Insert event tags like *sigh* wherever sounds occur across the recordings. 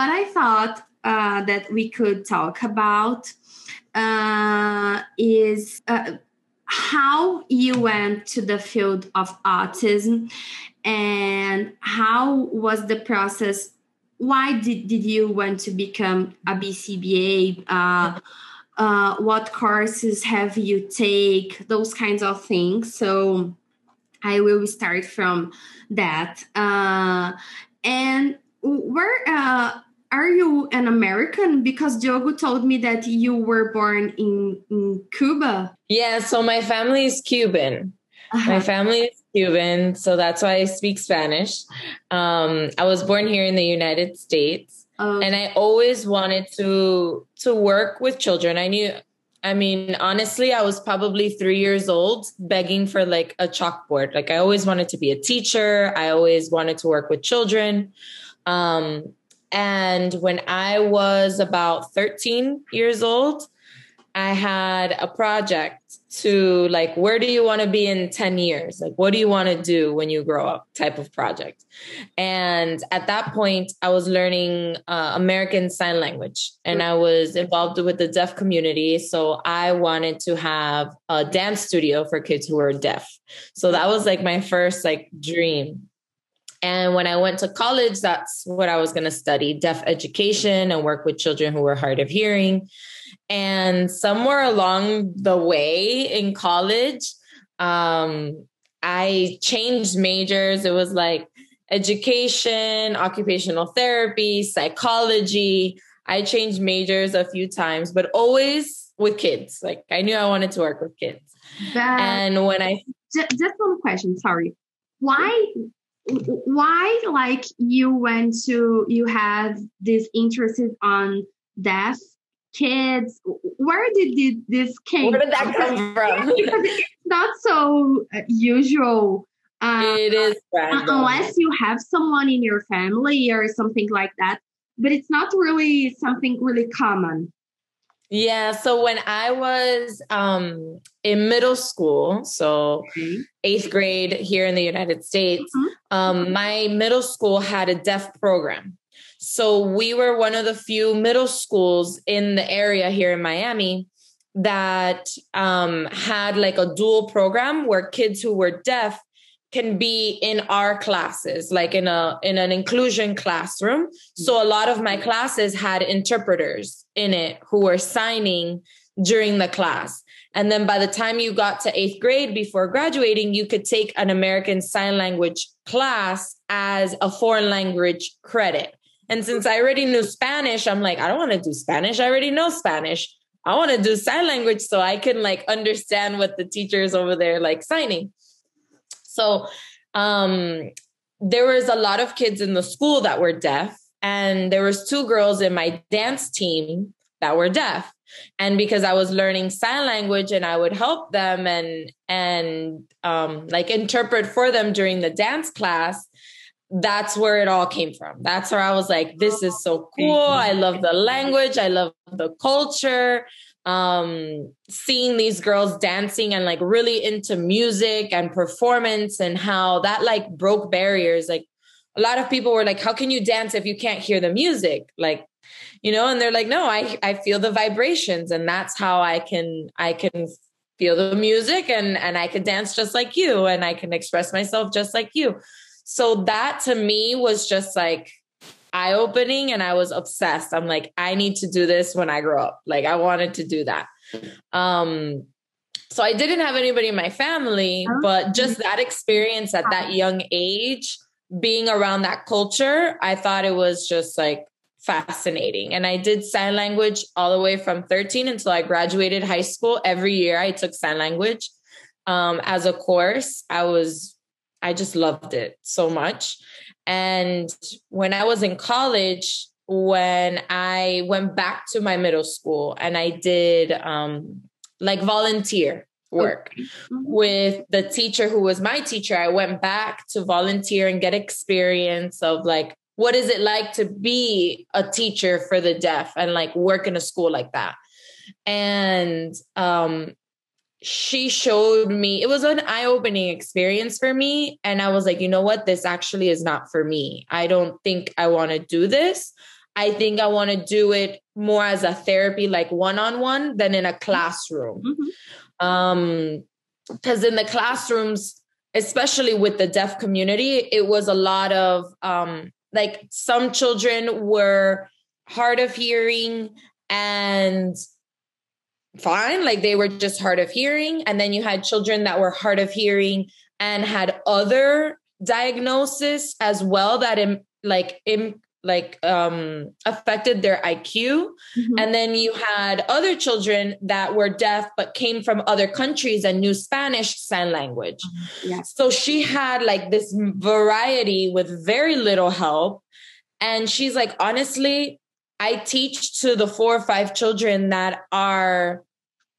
what I thought uh, that we could talk about uh, is uh, how you went to the field of autism and how was the process? Why did, did you want to become a bcba uh, uh, what courses have you take? Those kinds of things. So i will start from that. Uh, and where uh, are you an American? Because Diogo told me that you were born in, in Cuba. Yeah, so my family is Cuban. Uh-huh. My family is Cuban, so that's why I speak Spanish. Um, I was born here in the United States, oh. and I always wanted to to work with children. I knew, I mean, honestly, I was probably three years old, begging for like a chalkboard. Like I always wanted to be a teacher. I always wanted to work with children. Um, and when I was about 13 years old, I had a project to like, where do you want to be in 10 years? Like, what do you want to do when you grow up type of project. And at that point, I was learning uh, American Sign Language and I was involved with the deaf community. So I wanted to have a dance studio for kids who were deaf. So that was like my first like dream and when I went to college, that's what I was going to study deaf education and work with children who were hard of hearing. And somewhere along the way in college, um, I changed majors. It was like education, occupational therapy, psychology. I changed majors a few times, but always with kids. Like I knew I wanted to work with kids. That, and when I just, just one question, sorry. Why why like you went to you had this interest on deaf kids? Where did this came where did that come *laughs* from? Because it's not so uh, usual um, it is random. unless you have someone in your family or something like that but it's not really something really common yeah. So when I was um, in middle school, so okay. eighth grade here in the United States, mm-hmm. um, my middle school had a deaf program. So we were one of the few middle schools in the area here in Miami that um, had like a dual program where kids who were deaf can be in our classes like in a in an inclusion classroom. Mm-hmm. So a lot of my classes had interpreters in it who were signing during the class. And then by the time you got to 8th grade before graduating you could take an American sign language class as a foreign language credit. And since I already knew Spanish I'm like I don't want to do Spanish. I already know Spanish. I want to do sign language so I can like understand what the teachers over there like signing so um, there was a lot of kids in the school that were deaf, and there was two girls in my dance team that were deaf. And because I was learning sign language and I would help them and and um, like interpret for them during the dance class, that's where it all came from. That's where I was like, this is so cool. I love the language. I love the culture um seeing these girls dancing and like really into music and performance and how that like broke barriers. Like a lot of people were like how can you dance if you can't hear the music? Like you know and they're like no i i feel the vibrations and that's how i can i can feel the music and and i can dance just like you and i can express myself just like you. So that to me was just like eye opening and I was obsessed. I'm like, I need to do this when I grow up. Like I wanted to do that. Um, so I didn't have anybody in my family, oh. but just that experience at that young age, being around that culture, I thought it was just like fascinating. And I did sign language all the way from 13 until I graduated high school. Every year I took sign language um, as a course. I was, I just loved it so much. And when I was in college, when I went back to my middle school and I did um, like volunteer work mm-hmm. with the teacher who was my teacher, I went back to volunteer and get experience of like, what is it like to be a teacher for the deaf and like work in a school like that? And um, she showed me it was an eye-opening experience for me. And i was like you know what? This actually is not for me. I don't think i want to do this. I think I want to do it more as a therapy, like one on one, than in a classroom. Mm-hmm. Um, because in the classrooms, especially with the deaf community, it was a lot of um, like some children were hard of hearing and fine, like they were just hard of hearing. And then you had children that were hard of hearing and had other diagnosis as well that in like in like um affected their IQ mm-hmm. and then you had other children that were deaf but came from other countries and knew Spanish sign language. Mm-hmm. So she had like this variety with very little help and she's like honestly I teach to the four or five children that are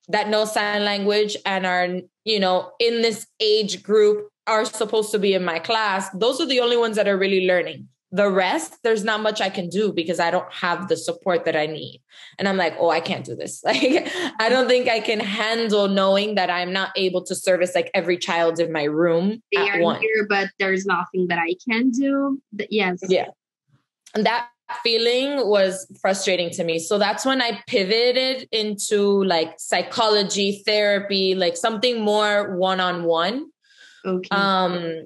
that know sign language and are you know in this age group are supposed to be in my class. Those are the only ones that are really learning. The rest there's not much i can do because i don't have the support that i need. And i'm like oh i can't do this. *laughs* Like i don't think i can handle knowing that i'm not able to service like every child in my room they are once. here but there's nothing that i can do. Yes. Yeah. And that feeling was frustrating to me so that's when i pivoted into like psychology therapy like something more one-on-one okay um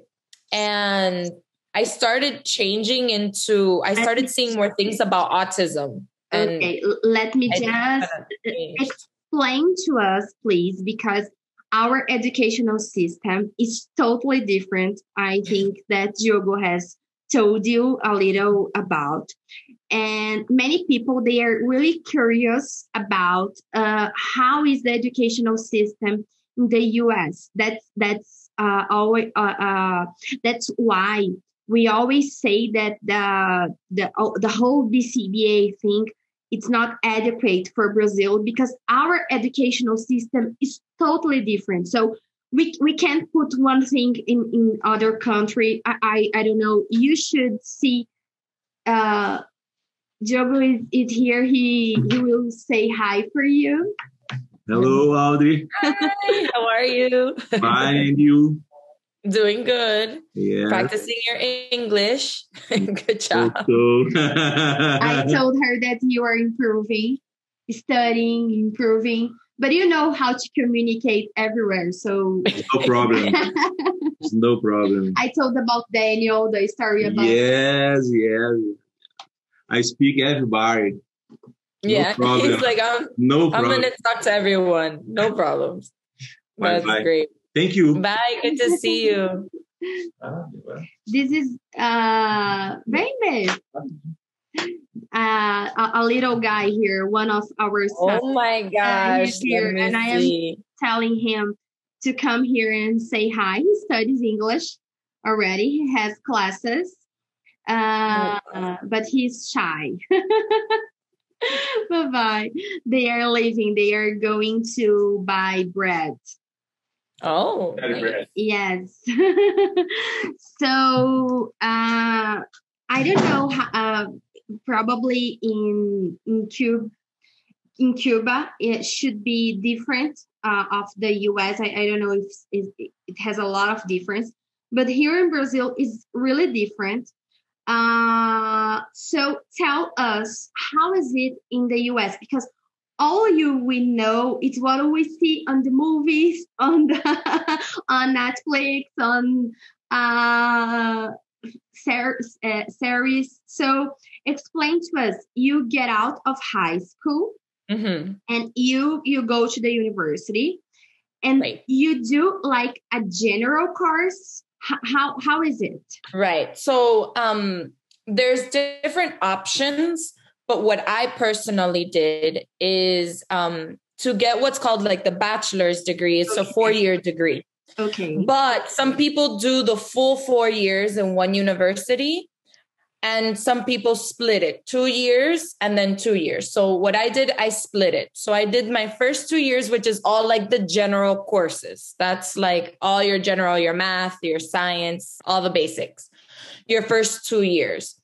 and I started changing into, I started seeing more things about autism. okay, let me just explain to us, please, because our educational system is totally different. I *laughs* think that Diogo has told you a little about. And many people, they are really curious about uh, how is the educational system in the US. That's, that's uh, always, uh, uh, that's why we always say that the the oh, the whole BCBA thing it's not adequate for Brazil because our educational system is totally different. So we we can't put one thing in in other country. I I, I don't know. You should see. Uh, Diogo is, is here. He he will say hi for you. Hello, Audrey. Hi, how are you? Fine, and you? Doing good. Yeah. Practicing your English. *laughs* good job. I told her that you are improving, studying, improving, but you know how to communicate everywhere. So no problem. *laughs* no problem. I told about Daniel, the story about Yes, yes. I speak everybody. Yeah, no *laughs* he's like, I'm, no problem. I'm gonna talk to everyone. No problems. Bye, That's bye. great. Thank you. Bye. Good to see you. this is uh baby. Uh, a, a, little guy here, one of our Oh my uh, gosh! Uh, here, and. I am telling him to come here and say hi. He studies English already. He has classes, uh, oh. but he's shy. *laughs* bye bye. They are leaving. They are going to buy bread. Oh, yes. *laughs* so uh, I don't know. How, uh, probably in in Cuba, in Cuba, it should be different uh, of the U.S. I, I don't know if, if it has a lot of difference, but here in Brazil is really different. Uh, so tell us how is it in the U.S. because all you we know it's what we see on the movies *laughs* on the on netflix on uh, series so explain to us you get out of high school mm-hmm. and you you go to the university and right. you do like a general course H- how how is it right so um there's different options but what I personally did is um, to get what's called like the bachelor's degree. It's a four year degree. Okay. But some people do the full four years in one university, and some people split it two years and then two years. So, what I did, I split it. So, I did my first two years, which is all like the general courses. That's like all your general, your math, your science, all the basics, your first two years.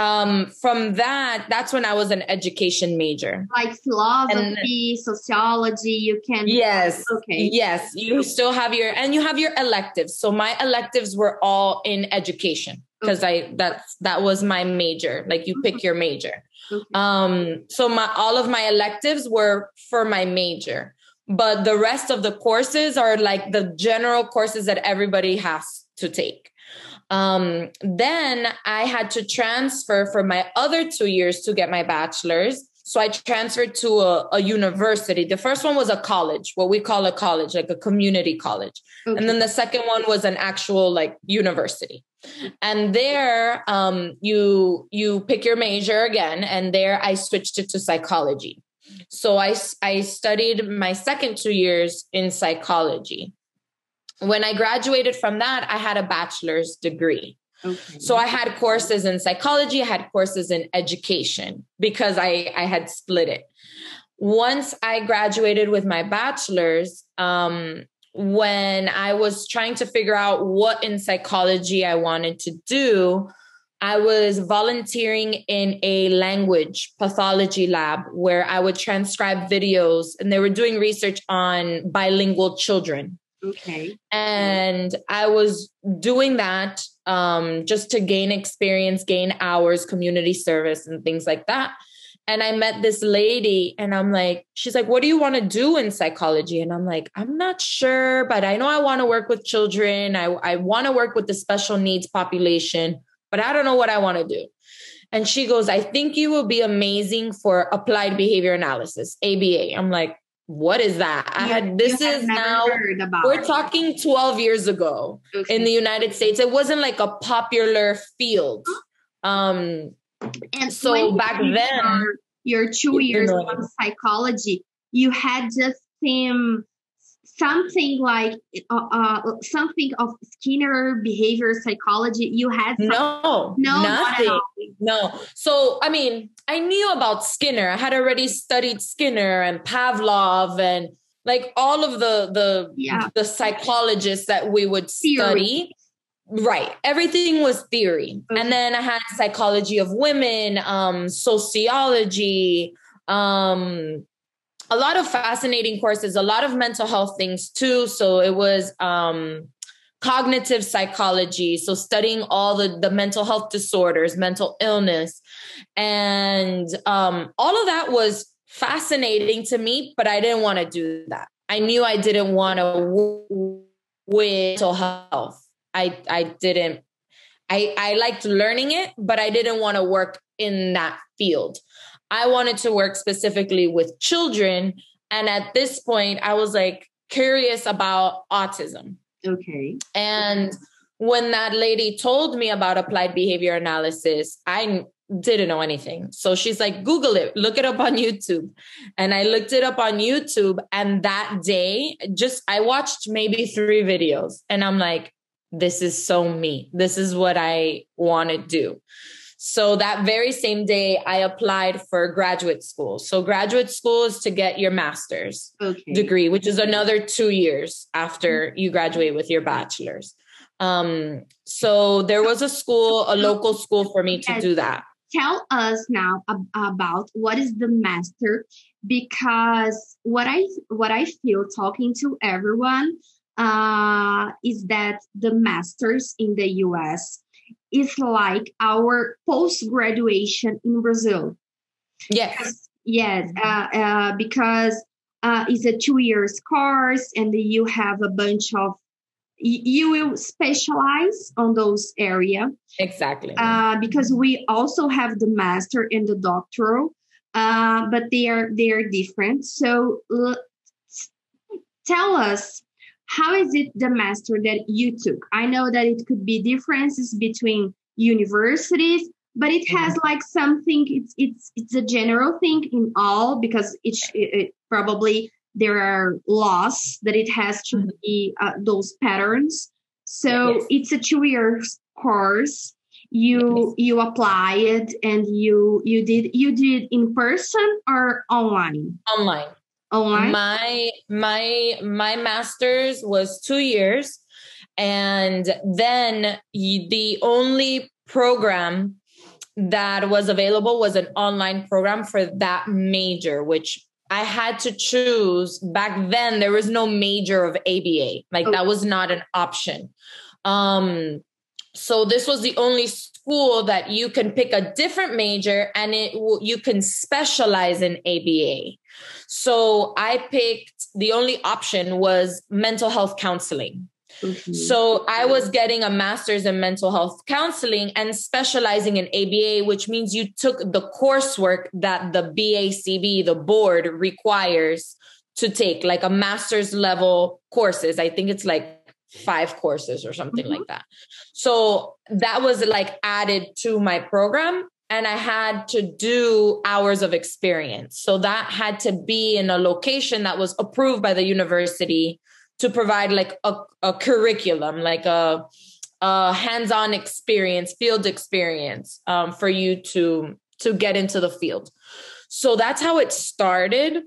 Um, from that, that's when I was an education major. Like philosophy, and, sociology, you can. Yes. Okay. Yes. You still have your, and you have your electives. So my electives were all in education because okay. I, that's, that was my major. Like you pick your major. Okay. Um, so my, all of my electives were for my major, but the rest of the courses are like the general courses that everybody has to take. Um, then I had to transfer for my other two years to get my bachelor's. So I transferred to a, a, university. The first one was a college, what we call a college, like a community college. Okay. And then the second one was an actual like university. And there um, you you pick your major again. And there I switched it to psychology. So I, I studied my second two years in psychology when I graduated from that, I had a bachelor's degree. Okay. So I had courses in psychology, I had courses in education because I, I had split it. Once I graduated with my bachelor's, um, when I was trying to figure out what in psychology I wanted to do, I was volunteering in a language pathology lab where I would transcribe videos and they were doing research on bilingual children. Okay. And I was doing that um, just to gain experience, gain hours, community service, and things like that. And I met this lady, and I'm like, she's like, What do you want to do in psychology? And I'm like, I'm not sure, but I know I want to work with children. I, I want to work with the special needs population, but I don't know what I want to do. And she goes, I think you will be amazing for applied behavior analysis, ABA. I'm like, what is that? I had this is now we're talking 12 years ago okay. in the United States. It wasn't like a popular field. Um and so back then your, your two years of psychology, you had just seen something like uh, uh, something of Skinner behavior psychology? You had no, no, nothing. No. So I mean, I knew about Skinner. I had already studied Skinner and Pavlov and like all of the the yeah. the psychologists that we would theory. study. Right. Everything was theory. Okay. And then I had psychology of women, um, sociology, um, a lot of fascinating courses, a lot of mental health things too. So it was um, cognitive psychology, so studying all the the mental health disorders, mental illness, and um, all of that was fascinating to me. But I didn't want to do that. I knew I didn't want to work with mental health. I I didn't. I I liked learning it, but I didn't want to work in that field. I wanted to work specifically with children. And at this point, I was like curious about autism. Okay. And when that lady told me about applied behavior analysis, I didn't know anything. So she's like, Google it, look it up on YouTube. And I looked it up on YouTube. And that day, just I watched maybe three videos and I'm like, this is so me. This is what I want to do. So that very same day, I applied for graduate school. So graduate school is to get your master's okay. degree, which is another two years after you graduate with your bachelor's. Um, so there was a school, a local school for me to do that. Tell us now about what is the master, because what I what I feel talking to everyone uh, is that the masters in the U.S is like our post graduation in Brazil. Yes. Yes, uh, uh, because uh, it's a two years course, and you have a bunch of you will specialize on those area exactly uh, because we also have the master and the doctoral uh, but they are they are different so tell us how is it the master that you took? I know that it could be differences between universities, but it has mm-hmm. like something. It's it's it's a general thing in all because it, it probably there are laws that it has to mm-hmm. be uh, those patterns. So yes. it's a two year course. You yes. you apply it and you you did you did in person or online? Online. Online? My my my master's was 2 years and then the only program that was available was an online program for that major, which I had to choose. Back then, there was no major of ABA. Like that was not an option. Um, so this was the only school that you can pick a different major and it you can specialize in ABA. So I picked the only option was mental health counseling. Mm-hmm. So I was getting a master's in mental health counseling and specializing in ABA, which means you took the coursework that the BACB, the board requires to take, like a master's level courses. I think it's like five courses or something mm-hmm. like that. So that was like added to my program and I had to do hours of experience. So that had to be in a location that was approved by the university to provide like a, a curriculum, like a, a hands-on experience, field experience um, for you to to get into the field. So that's how it started.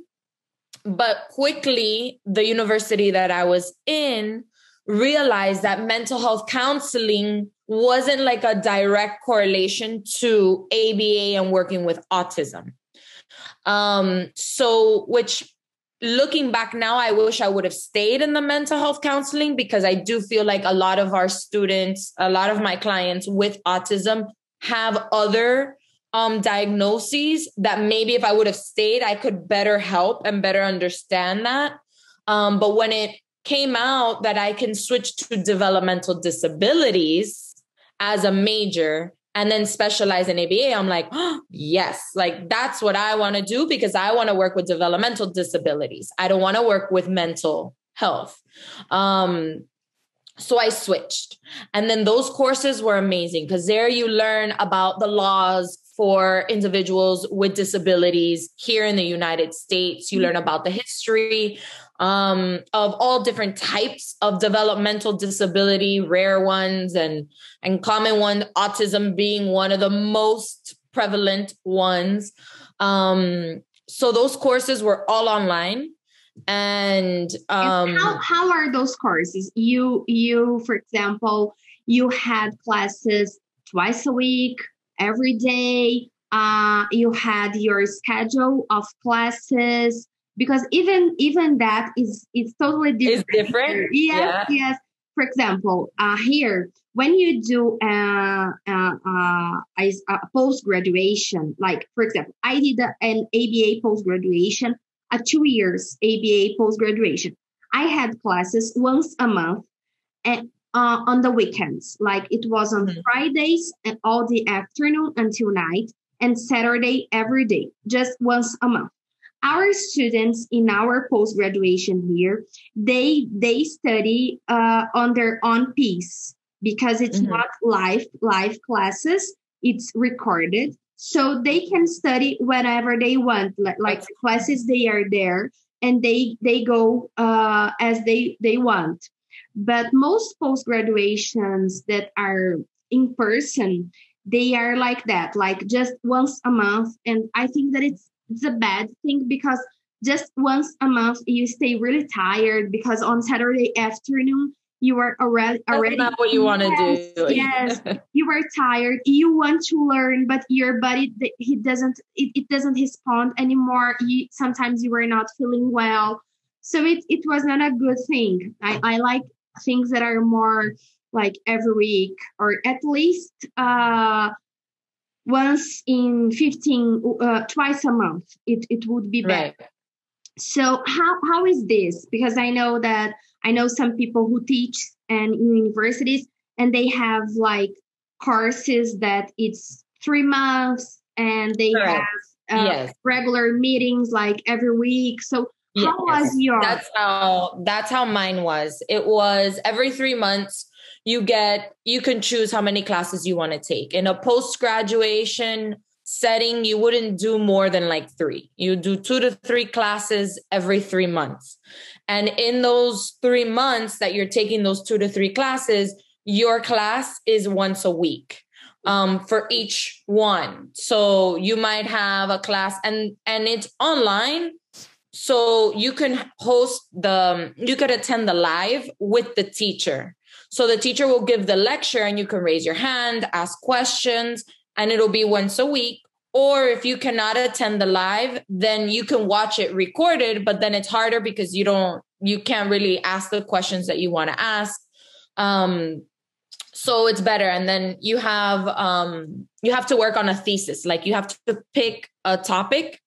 But quickly, the university that I was in realized that mental health counseling wasn't like a direct correlation to ABA and working with autism. Um, so, which looking back now, I wish I would have stayed in the mental health counseling because I do feel like a lot of our students, a lot of my clients with autism have other um, diagnoses that maybe if I would have stayed, I could better help and better understand that. Um, but when it came out that I can switch to developmental disabilities as a major and then specialize in ABA, I'm like, oh, yes, like that's what I want to do because I want to work with developmental disabilities. I don't want to work with mental health. Um, so I switched. And then those courses were amazing because there you learn about the laws for individuals with disabilities here in the United States. You learn about the history um, of all different types of developmental disability, rare ones and and common one, autism being one of the most prevalent ones. Um, so those courses were all online and um and how, how are those courses you you for example you had classes twice a week every day uh you had your schedule of classes because even even that is is totally different. It's different. Yes, yeah. yes. For example, uh, here when you do uh, uh, uh, a post graduation, like for example, I did an ABA post graduation, a two years ABA post graduation. I had classes once a month, and uh, on the weekends, like it was on mm-hmm. Fridays and all the afternoon until night, and Saturday every day, just once a month our students in our post graduation here they they study uh, on their own piece because it's mm-hmm. not live live classes. It's recorded. So they can study whenever they want like classes they are there and they they go uh, as they they want. But most post graduations that are in person they are like that like just once a month. And i think that it's it's a bad thing because just once a month you stay really tired because on Saturday afternoon you are already That's already not what you want to do. yes, *laughs* you are tired. You want to learn, but your body he doesn't it, it doesn't respond anymore. You, sometimes you are not feeling well, so it it was not a good thing. I I like things that are more like every week or at least uh once in 15 uh, twice a month it, it would be better right. so how how is this because i know that i know some people who teach and in universities and they have like courses that it's three months and they have uh, yes. regular meetings like every week so how yes. was your that's how that's how mine was it was every three months you get you can choose how many classes you want to take. In a post graduation setting you wouldn't do more than like 3 you do 2 to 3 classes every 3 months. And in those 3 months that you're taking those 2 to 3 classes your class is once a week um, for each one. So you might have a class and and it's online so you can host the you could attend the live with the teacher so the teacher will give the lecture and you can raise your hand, ask questions. and it'll be once a week. Or if you cannot attend the live, then you can watch it recorded, but then it's harder because you don't, you can't really ask the questions that you want to ask. Um, so it's better. And then you have, um, you have to work on a thesis. Like you have to pick a topic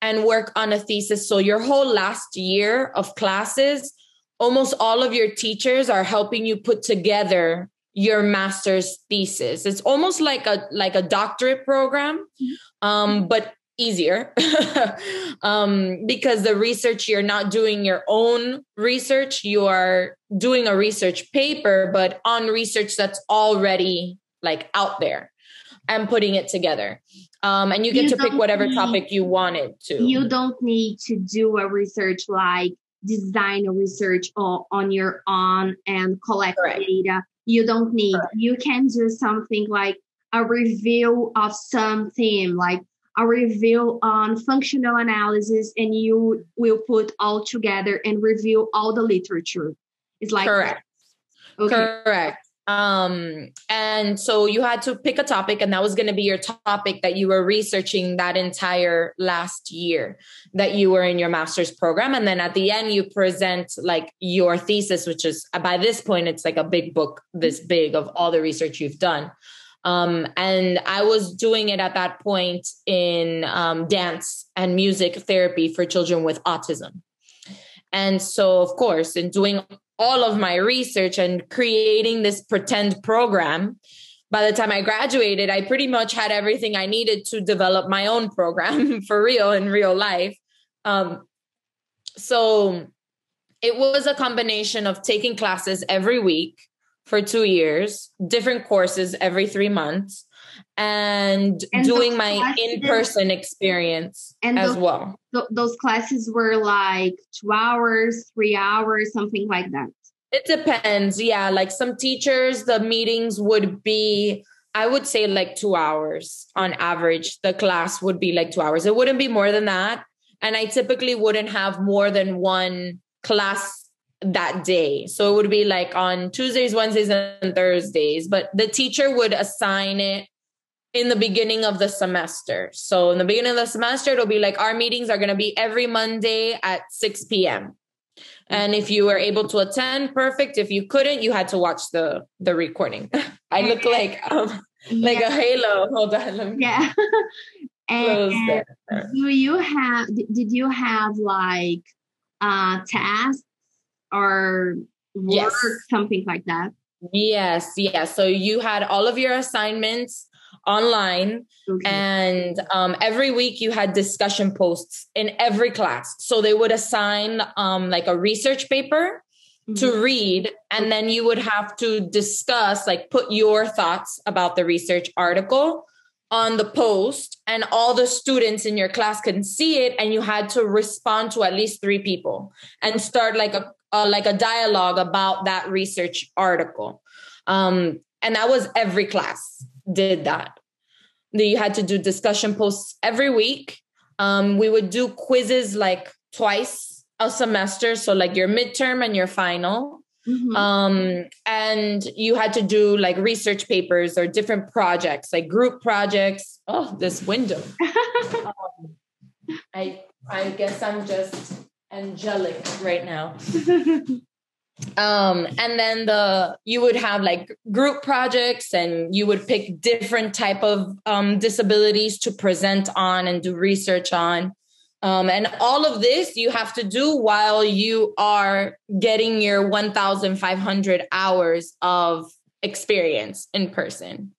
and work on a thesis. So your whole last year of classes, almost all of your teachers are helping you put together your master's thesis. It's almost like a like a doctorate program, um, but easier. *laughs* Um, because the research you're not doing your own research. You are doing a research paper but on research that's already like out there and putting it together. Um, and you get you to pick whatever need, topic you wanted to. you don't need to do a research like design a research on your own and collect Correct. data you don't need Correct. you can do something like a review of some theme like a review on functional analysis and you will put all together and review all the literature it's like correct okay. correct um and so you had to pick a topic and that was going to be your topic that you were researching that entire last year that you were in your master's program and then at the end you present like your thesis which is by this point it's like a big book this big of all the research you've done um, and I was doing it at that point in um, dance and music therapy for children with autism. And so, of course, in doing all of my research and creating this pretend program, by the time I graduated, I pretty much had everything I needed to develop my own program *laughs* for real in real life. Um, so it was a combination of taking classes every week for two years, different courses every three months, and, and doing my in person experience and as those, well. Th- those classes were like two hours, three hours, something like that. It depends. Yeah. Like some teachers, the meetings would be, I would say like two hours on average. The class would be like two hours. It wouldn't be more than that. And I typically wouldn't have more than one class that day. So it would be like on Tuesdays, Wednesdays, and Thursdays, but the teacher would assign it in the beginning of the semester. So in the beginning of the semester, it'll be like our meetings are going to be every Monday at 6 p.m. And if you were able to attend, perfect. If you couldn't, you had to watch the the recording. *laughs* I look like um, like yeah. a halo. Hold on, let me yeah. *laughs* and, do you have? Did you have like uh tasks or work, yes. something like that? Yes, yes. So you had all of your assignments online okay. and um, every week you had discussion posts in every class so they would assign um, like a research paper mm-hmm. to read and then you would have to discuss like put your thoughts about the research article on the post and all the students in your class can see it and you had to respond to at least three people and start like a, uh, like a dialogue about that research article. Um, and that was every class did that. You had to do discussion posts every week. Um, we would do quizzes like twice a semester, so like your midterm and your final. Mm-hmm. Um, and you had to do like research papers or different projects, like group projects. Oh, this window. *laughs* um, I I guess I'm just angelic right now. *laughs* um and then the you would have like group projects and you would pick different type of um disabilities to present on and do research on. Um, and all of this you have to do while you are getting your 1500 hours of experience in person.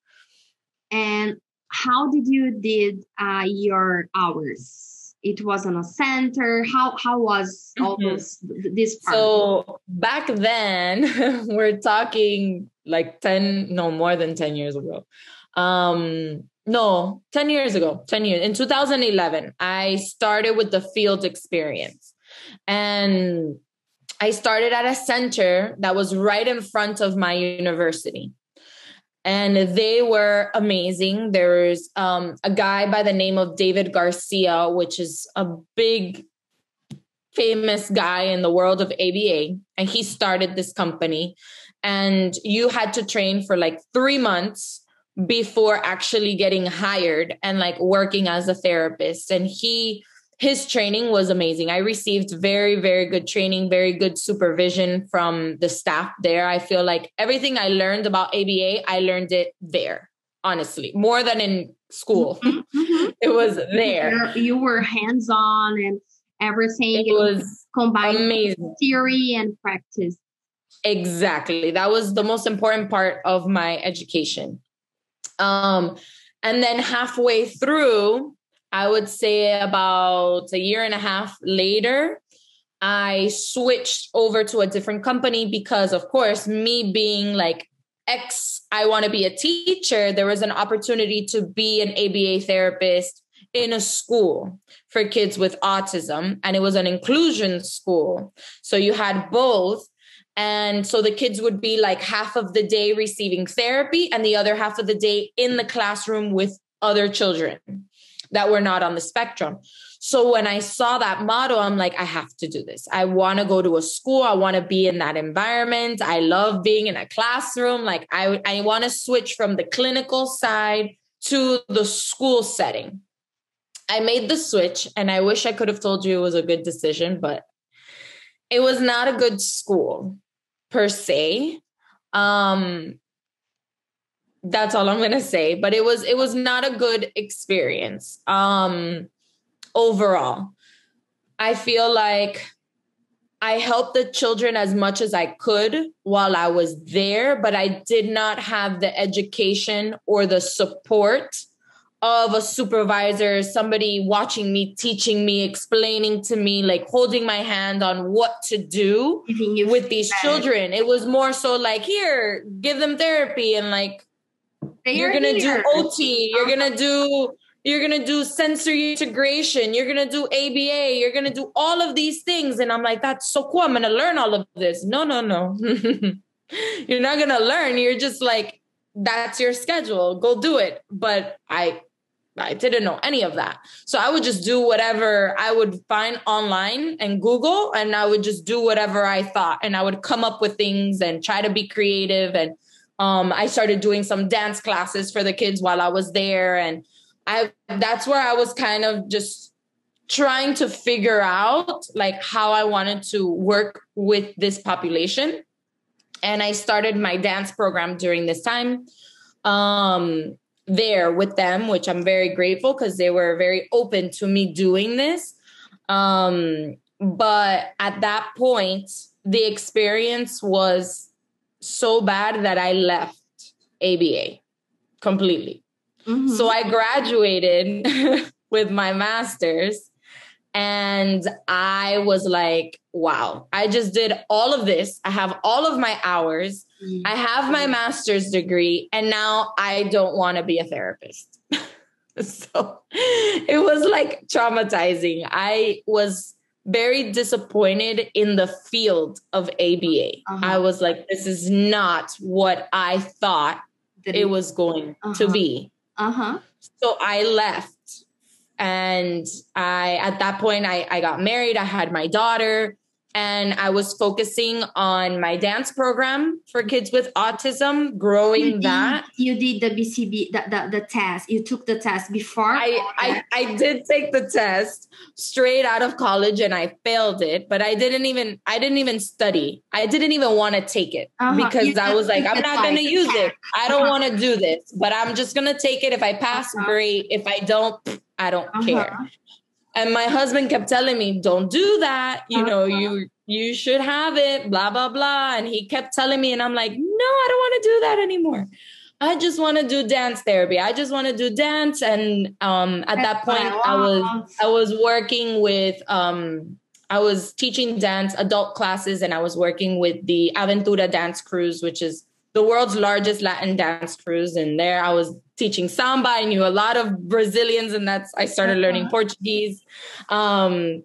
And how did you did uh, your hours it was on a center how how was all mm-hmm. this this part? so back then *laughs* we're talking like 10 no more than 10 years ago um no 10 years ago 10 years in 2011 i started with the field experience and i started at a center that was right in front of my university and they were amazing. There's um, a guy by the name of David Garcia, which is a big, famous guy in the world of ABA, and he started this company. And you had to train for like three months before actually getting hired and like working as a therapist. And he, his training was amazing. I received very, very good training, very good supervision from the staff there. I feel like everything I learned about ABA, I learned it there, honestly, more than in school. Mm-hmm. mm-hmm. *laughs* it was there. You were hands on and everything. It was combined amazing. theory and practice. Exactly. That was the most important part of my education. Um, and then halfway through, I would say about a year and a half later, I switched over to a different company because, of course, me being like ex, I want to be a teacher, there was an opportunity to be an ABA therapist in a school for kids with autism, and it was an inclusion school. So you had both and so the kids would be like half of the day receiving therapy and the other half of the day in the classroom with other children that were not on the spectrum. So when I saw that model, I'm like, I have to do this. I want to go to a school. I want to be in that environment. I love being in a classroom. Like I, I want to switch from the clinical side to the school setting. I made the switch and I wish I could have told you it was a good decision, but it was not a good school per se. Um, that's all I'm gonna say. But it was it was not a good experience. Um, overall, I feel like I helped the children as much as I could while I was there, but I did not have the education or the support of a supervisor, somebody watching me, teaching me, explaining to me, like holding my hand on what to do with these children. It was more so like, here, give them therapy and like, they you're gonna here. do OT, you're gonna do you're gonna do sensory integration, you're gonna do ABA, you're gonna do all of these things. And I'm like, that's so cool. I'm gonna learn all of this. No, no, no. *laughs* you're not gonna learn. You're just like, that's your schedule. Go do it. But I I didn't know any of that. So I would just do whatever I would find online and Google, and I would just do whatever I thought. And I would come up with things and try to be creative. And um, I started doing some dance classes for the kids while I was there. And I that's where I was kind of just trying to figure out like how I wanted to work with this population. And I started my dance program during this time. Um, there with them, which I'm very grateful because they were very open to me doing this. Um, but at that point, the experience was so bad that I left ABA completely. Mm-hmm. So I graduated *laughs* with my master's and I was like, wow, I just did all of this. I have all of my hours. I have my master's degree, and now I don't want to be a therapist. *laughs* so it was like traumatizing. I was very disappointed in the field of ABA. Uh-huh. I was like, this is not what I thought it was going uh-huh. to be. Uh-huh. So I left and I, at that point, I, I got married. I had my daughter and I was focusing on my dance program for kids with autism, growing you did, that. You did the BCB, the, the, the, test. You took the test before? I, I, I did take the test straight out of college and I failed it, but I didn't even, I didn't even study. I didn't even want to take it uh-huh. because you I was like, I'm not going to use it. I don't uh-huh. want to do this, but I'm just going to take it. If I pass, uh-huh. great. If I don't, I don't uh-huh. care. And my husband kept telling me, don't do that. You uh-huh. know, you, you should have it, blah, blah, blah. And he kept telling me, and I'm like, no, I don't want to do that anymore. I just want to do dance therapy. I just want to do dance. And um, at that point, I was I was working with um, I was teaching dance adult classes, and I was working with the Aventura Dance Cruise, which is the world's largest Latin dance cruise. And there I was teaching samba. I knew a lot of Brazilians, and that's I started learning uh-huh. Portuguese. Um,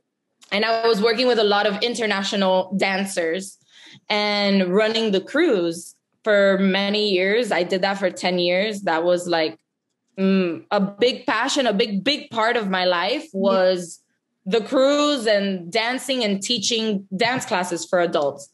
and I was working with a lot of international dancers and running the cruise for many years. I did that for 10 years. That was like mm, a big passion, a big, big part of my life was the cruise and dancing and teaching dance classes for adults.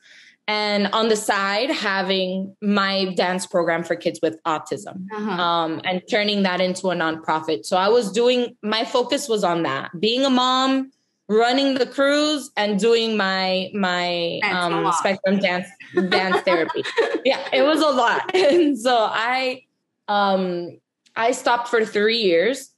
And on the side having my dance program for kids with autism uh-huh. um, and turning that into a nonprofit. So i was doing my focus was on that being a mom running the cruise and doing my my um, spectrum dance *laughs* dance therapy. Yeah it was a lot. *laughs* And so i um i stopped for three years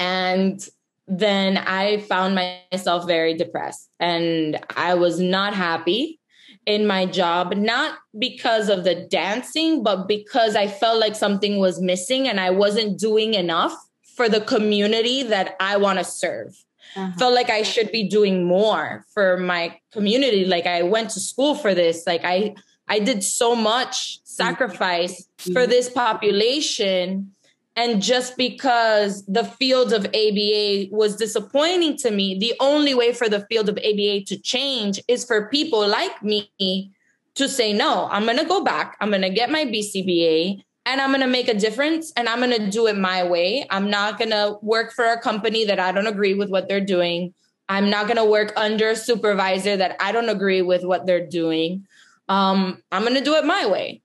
and then i found myself very depressed. And i was not happy in my job, not because of the dancing, but because I felt like something was missing and I wasn't doing enough for the community that I want to serve. Uh-huh. Felt like I should be doing more for my community. Like I went to school for this. Like I I did so much sacrifice mm-hmm. for this population and just because the field of ABA was disappointing to me, the only way for the field of ABA to change is for people like me to say, no, I'm going to go back. I'm going to get my BCBA and I'm going to make a difference and I'm going to do it my way. I'm not going to work for a company that I don't agree with what they're doing. I'm not going to work under a supervisor that I don't agree with what they're doing. Um, I'm going to do it my way.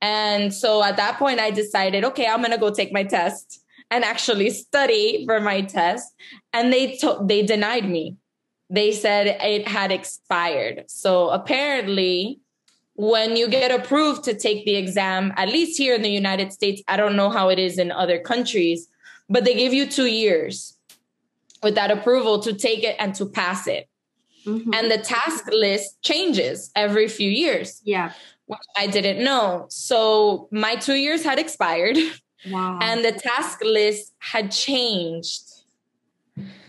And so at that point, I decided, okay, I'm going to go take my test and actually study for my test. And they to- they denied me. They said it had expired. So apparently, when you get approved to take the exam, at least here in the United States, I don't know how it is in other countries, but they give you two years with that approval to take it and to pass it. Mm-hmm. And the task list changes every few years. Yeah which I didn't know. So my two years had expired. Wow. And the task list had changed.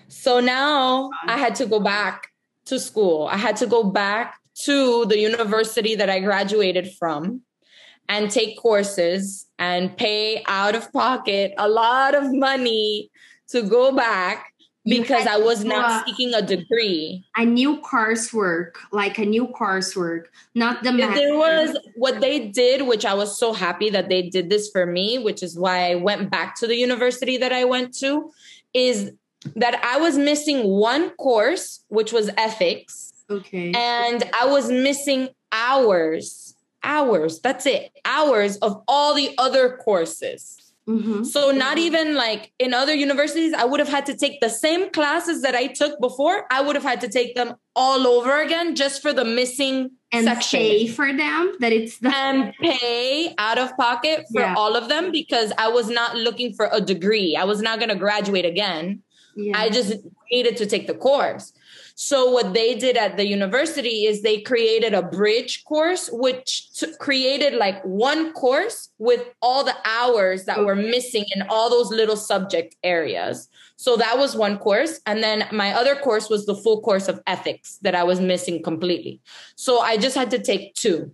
So now I had to go back to school. I had to go back to the university that I graduated from and take courses and pay out of pocket a lot of money to go back because I was not seeking a degree. A new coursework, like a new coursework, not the. There was what they did, which I was so happy that they did this for me, which is why I went back to the university that I went to, is that I was missing one course, which was ethics. Okay. And I was missing hours, hours, that's it, hours of all the other courses. Mm-hmm. So not even like in other universities, I would have had to take the same classes that I took before. I would have had to take them all over again just for the missing and section. pay for them. That it's the and pay out of pocket for yeah. all of them because I was not looking for a degree. I was not going to graduate again. Yeah. I just needed to take the course. So what they did at the university is they created a bridge course, which t- created like one course with all the hours that were missing in all those little subject areas. So that was one course. And then my other course was the full course of ethics that I was missing completely. So I just had to take two,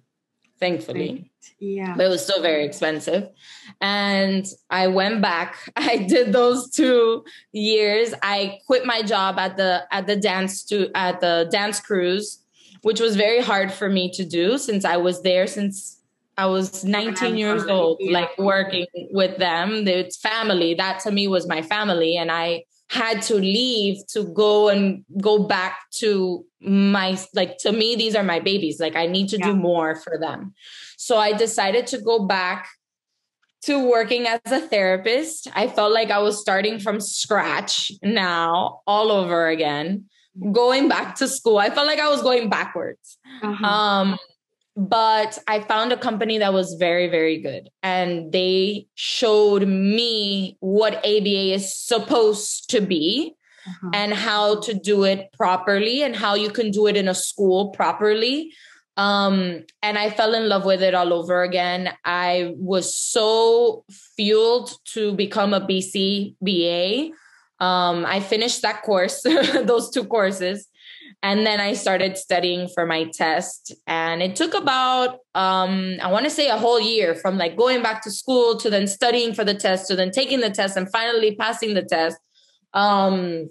thankfully. Yeah. But it was still very expensive. And I went back. *laughs* I did those two years. I quit my job at the at the dance to at the dance cruise, which was very hard for me to do since I was there since I was 19 years old, like working with them. It's family. That to me was my family. And I had to leave to go and go back to my like to me these are my babies. Like i need to yeah. do more for them. So i decided to go back to working as a therapist. I felt like i was starting from scratch now all over again. Going back to school i felt like i was going backwards. Uh-huh. um but I found a company that was very, very good. And they showed me what ABA is supposed to be uh-huh. and how to do it properly and how you can do it in a school properly. Um, and I fell in love with it all over again. I was so fueled to become a BCBA. Um, I finished that course, *laughs* those two courses and then i started studying for my test. And it took about um, i want to say a whole year from like going back to school to then studying for the test to then taking the test and finally passing the test um,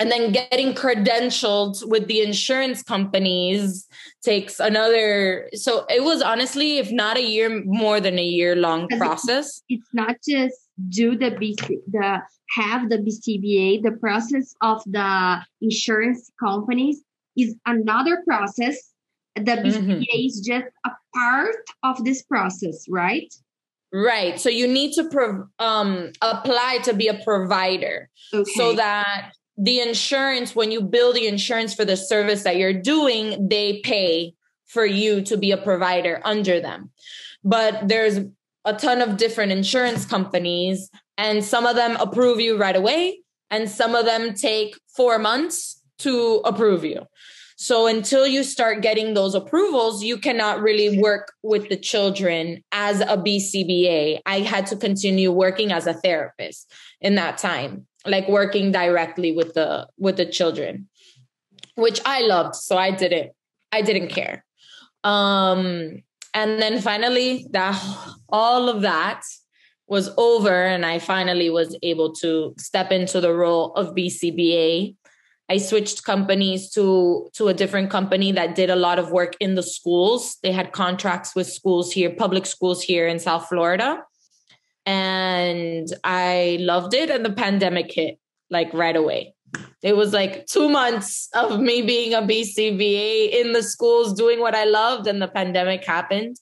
and then getting credentialed with the insurance companies takes another so it was honestly if not a year more than a year long process. it's not just do the BC, the have the BCBA the process of the insurance companies is another process the BCBA mm-hmm. is just a part of this process, right? Right. So you need to pro- um, apply to be a provider okay. so that the insurance, when you bill the insurance for the service that you're doing, they pay for you to be a provider under them. But there's a ton of different insurance companies, and some of them approve you right away, and some of them take four months to approve you. So until you start getting those approvals, you cannot really work with the children as a BCBA. I had to continue working as a therapist in that time, like working directly with the with the children, which I loved. So I didn't I didn't care. Um and then finally that all of that was over and I finally was able to step into the role of BCBA I switched companies to to a different company that did a lot of work in the schools. They had contracts with schools here, public schools here in South Florida. And I loved it and the pandemic hit like right away. It was like 2 months of me being a BCBA in the schools doing what I loved and the pandemic happened.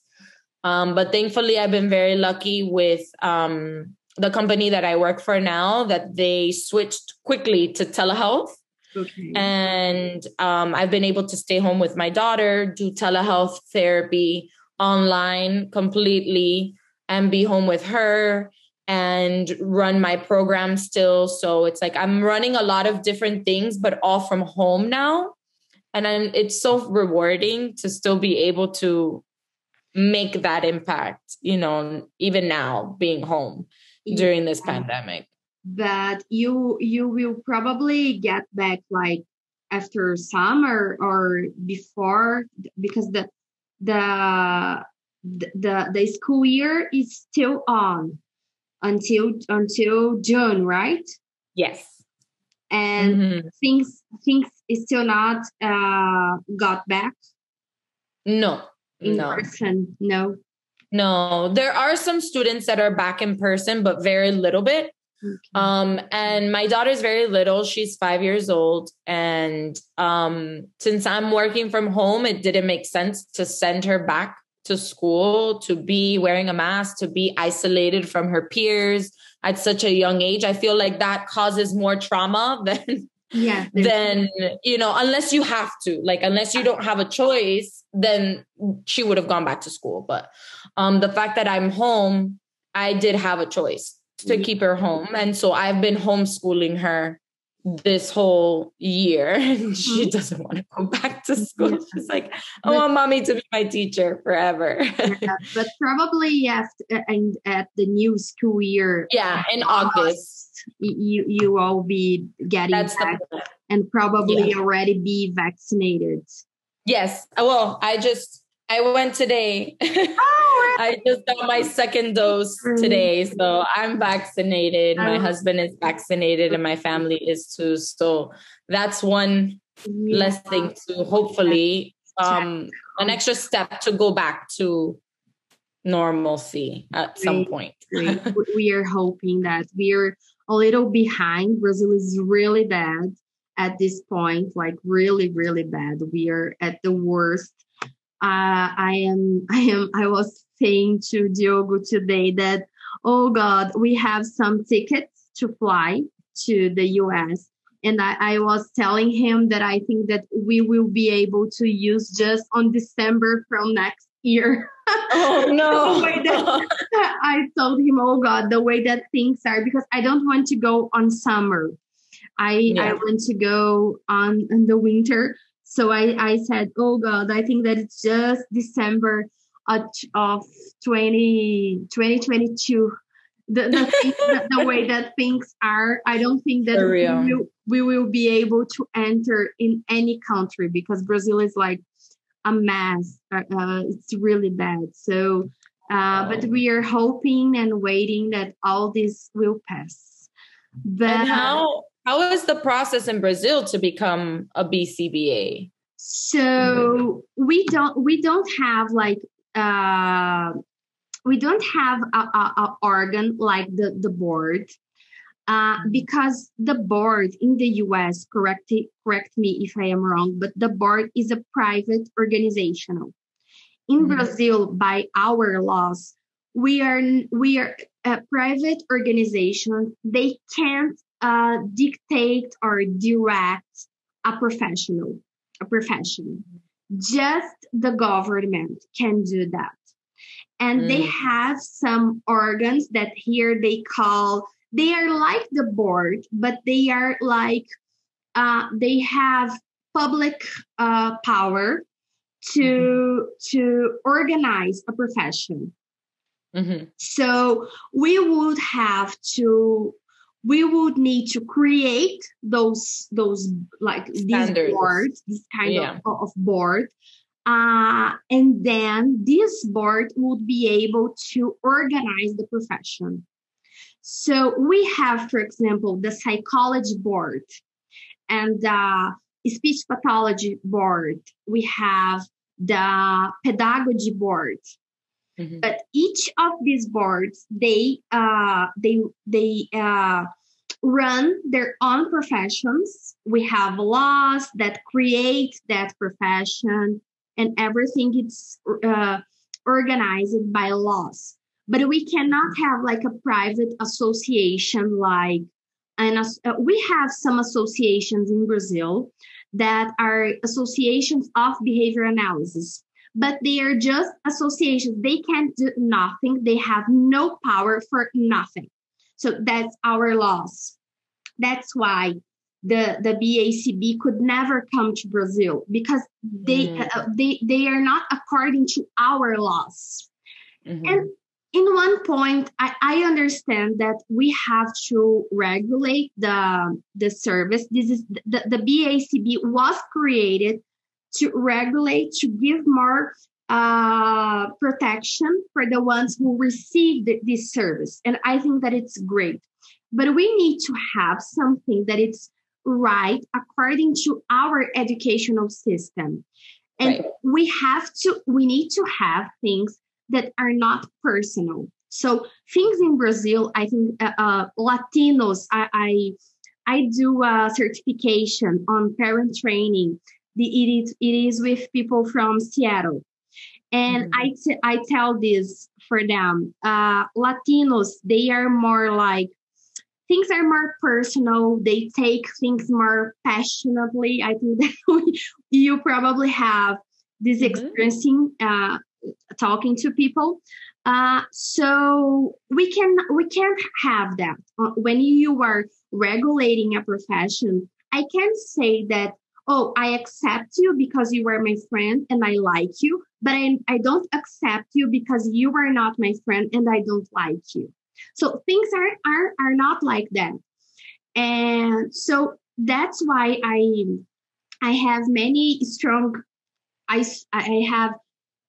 Um, but thankfully I've been very lucky with um, the company that I work for now that they switched quickly to telehealth Okay. And um, I've been able to stay home with my daughter, do telehealth therapy online completely, and be home with her and run my program still. So it's like I'm running a lot of different things, but all from home now. And I'm, it's so rewarding to still be able to make that impact, you know, even now being home during this pandemic that you you will probably get back like after summer or before because the the the the school year is still on until until June, right? Yes. And mm-hmm. things things is still not uh got back. No. In no. person, no. No, there are some students that are back in person, but very little bit. Okay. Um, and my daughter's very little. She's five years old. And um, since I'm working from home, it didn't make sense to send her back to school to be wearing a mask, to be isolated from her peers at such a young age. I feel like that causes more trauma *laughs* than yeah then you know unless you have to like unless you don't have a choice then she would have gone back to school but um the fact that i'm home i did have a choice to mm-hmm. keep her home. And so I've been homeschooling her this whole year and *laughs* she mm-hmm. doesn't want to go back to school. Yeah. *laughs* She's like, I want mommy to be my teacher forever. yeah, but probably yes, and at the new school year. Yeah, in August. August you you will be getting That's back and probably yeah. already be vaccinated. Yes. Well, I just I went today. Oh, *laughs* I just got my second dose today. So I'm vaccinated. My oh. husband is vaccinated and my family is too. So that's one yeah. less thing to hopefully um an extra step to go back to normalcy at some point. *laughs* we are hoping that we're a little behind. Brazil is really bad at this point, like really, really bad. We are at the worst uh, I am, *laughs* I am, I was saying to Diogo today that, oh God, we have some tickets to fly to the US. And I, I was telling him that I think that we will be able to use just on December from next year. *laughs* Oh no. that, *laughs* I told him, oh God, the way that things are, because I don't want to go on summer. I, yeah. I want to go on in the winter so I, I said, oh God, I think that it's just December of 20, 2022. The, the, the, the, *laughs* way that things are, I don't think that we will, we will be able to enter in any country because Brazil is like a mess. Uh, uh it's really bad. So, uh, but we are hoping and waiting that all this will pass. But and how how is the process in Brazil to become a BCBA? So we don't we don't have like uh, we don't have a, a, a organ like the the board. uh, because the board in the US, correct, correct me if I am wrong, but the board is a private organizational. In mm-hmm. Brazil, by our laws, we are we are a private organization. They can't uh, dictate or direct a professional, a profession. Just the government can do that. And mm. they have some organs that here they call they are like the board, but they are like uh, they have public uh, power to mm-hmm. to organize a profession. Mm-hmm. So we would have to we would need to create those those like these boards, this kind yeah. of, of board. Uh, and then this board would be able to organize the profession. So we have, for example, the psychology board and the speech pathology board. We have the pedagogy board. Mm-hmm. But each of these boards, they uh, they they uh, run their own professions. We have laws that create that profession, and everything is uh, organized by laws but we cannot have like a private association like and uh, we have some associations in brazil that are associations of behavior analysis but they are just associations they can't do nothing they have no power for nothing so that's our loss that's why the the BACB could never come to Brazil because they mm. uh, they they are not according to our laws. Mm-hmm. And in one point I, I understand that we have to regulate the the service this is the, the bacb was created to regulate to give more uh, protection for the ones who receive the, this service and i think that it's great but we need to have something that it's right according to our educational system and right. we have to we need to have things that are not personal. So things in Brazil, I think uh, uh, Latinos, I, I, I do a certification on parent training. The, it is it is with people from Seattle, and mm-hmm. I, t- I tell this for them. Uh, Latinos, they are more like things are more personal. They take things more passionately. I think that *laughs* you probably have this mm-hmm. experiencing uh, talking to people. Uh, so we can we can't have that uh, when you are regulating a profession. I can't say that oh I accept you because you are my friend and I like you, but I, I don't accept you because you are not my friend and I don't like you. So things are are are not like that, and so that's why I I have many strong I I have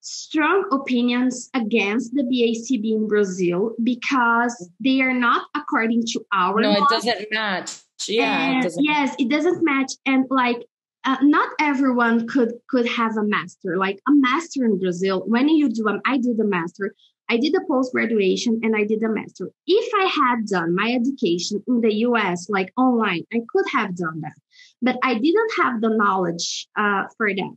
strong opinions against the BACB in Brazil because they are not according to our No, laws. it doesn't match. Yeah, it doesn't yes, it doesn't match and like uh, not everyone could could have a master. Like a master in Brazil, when you do um, I did a master. I did a post graduation and I did a master. If I had done my education in the US, like online, I could have done that. But I didn't have the knowledge uh, for that.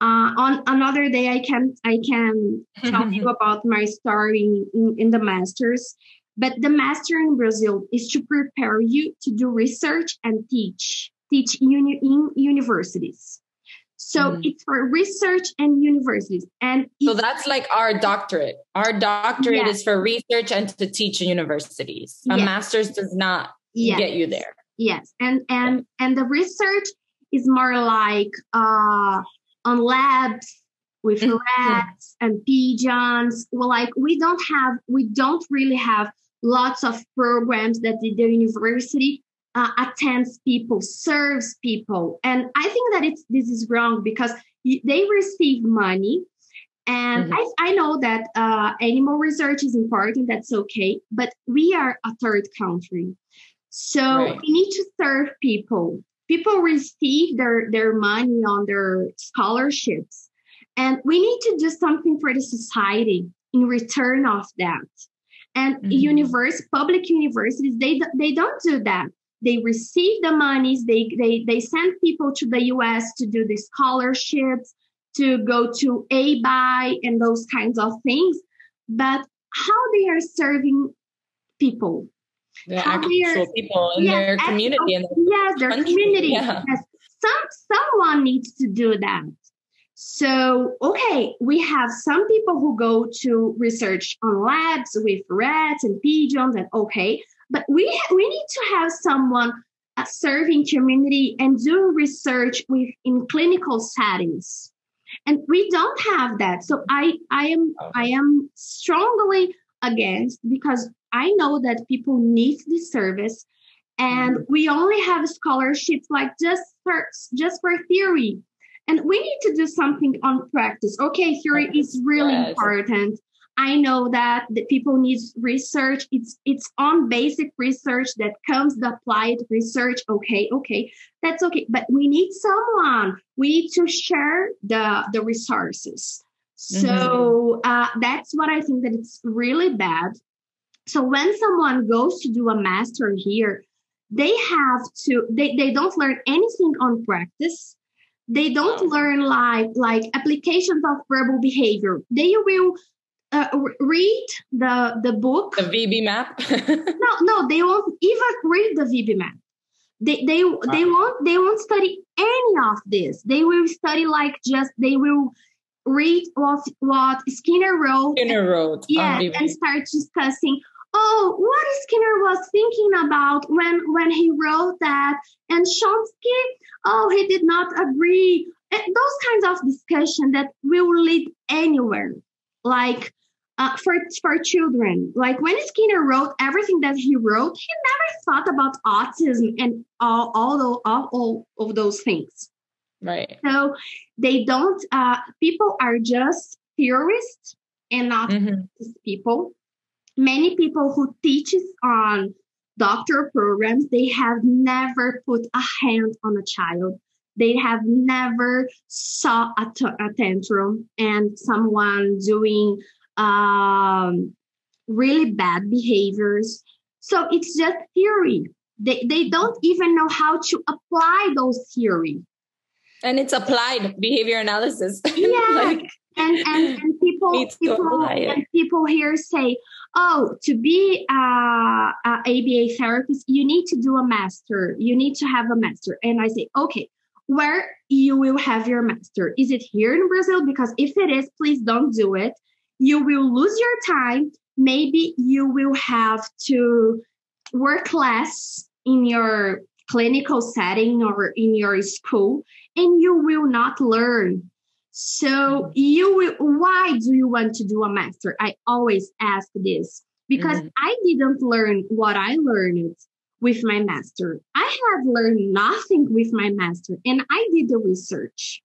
Uh, on another day, I can I can tell you *laughs* about my story in, in, in, the masters. But the master in Brazil is to prepare you to do research and teach teach uni, in universities. So mm. it's for research and universities. And so that's like our doctorate. Our doctorate is for research and to teach in universities. A yes. master's does not yes. get you there. Yes. And and yeah. and the research is more like uh on labs with mm-hmm. rats and pigeons. Well, like we don't have, we don't really have lots of programs that the university uh, attends people, serves people, and I think that it's this is wrong because they receive money. And mm-hmm. I, I know that uh, animal research is important, that's okay, but we are a third country. So right. we need to serve people people receive their, their money on their scholarships. And we need to do something for the society in return of that. And Mhm. universe, public universities, they they don't do that. They receive the monies. They they they send people to the U.S. to do the scholarships, to go to a ABI and those kinds of things. But how they are serving people? The How we are- people in Yes, their actual- community and yes, their country, community. yeah. Yes, some someone needs to do that. So okay, we have some people who go to research on labs with rats and pigeons, and okay, but we we need to have someone uh, serving community and doing research with in clinical settings, and we don't have that. So I I am I am strongly against because I know that people need this service. And we only have scholarships like just for just for theory. And we need to do something on practice. Okay theory is really important i know that the people need research. It's it's on basic research that comes the applied research. Okay okay. That's okay. But we need someone. We need to share the the resources. So uh, that's what i think that it's really bad. So when someone goes to do a master here they have to they, they don't learn anything on practice. They don't learn like like applications of verbal behavior. They will uh, read the the book. The VB-MAPP. *laughs* no no they won't even read the VB-MAPP. They they they won't they won't study any of this. They will study like just they will read what what skinner wrote Inner road. on yeah and start discussing oh what skinner was thinking about when when he wrote that? And chomsky oh he did not agree. And those kinds of discussion that will lead anywhere. Like uh, for for children like when skinner wrote everything that he wrote he never thought about autism and all all, all, all of those things right. so they don't uh, people are just theorists and not Mhm. people. Many people who teaches on doctor programs, they have never put a hand on a child. They have never saw a, t- a tantrum and someone doing um, really bad behaviors. So it's just theory. They, they don't even know how to apply those theory. And it's applied behavior analysis. *laughs* Yeah. like, and and, and *laughs* people people and people here say oh to be a, a aba therapist you need to do a master you need to have a master and i say okay where you will have your master is it here in brazil because if it is please don't do it you will lose your time maybe you will have to work less in your clinical setting or in your school and you will not learn so you will, why do you want to do a master? I always ask this because Mhm. I didn't learn what I learned with my master. I have learned nothing with my master and I did the research.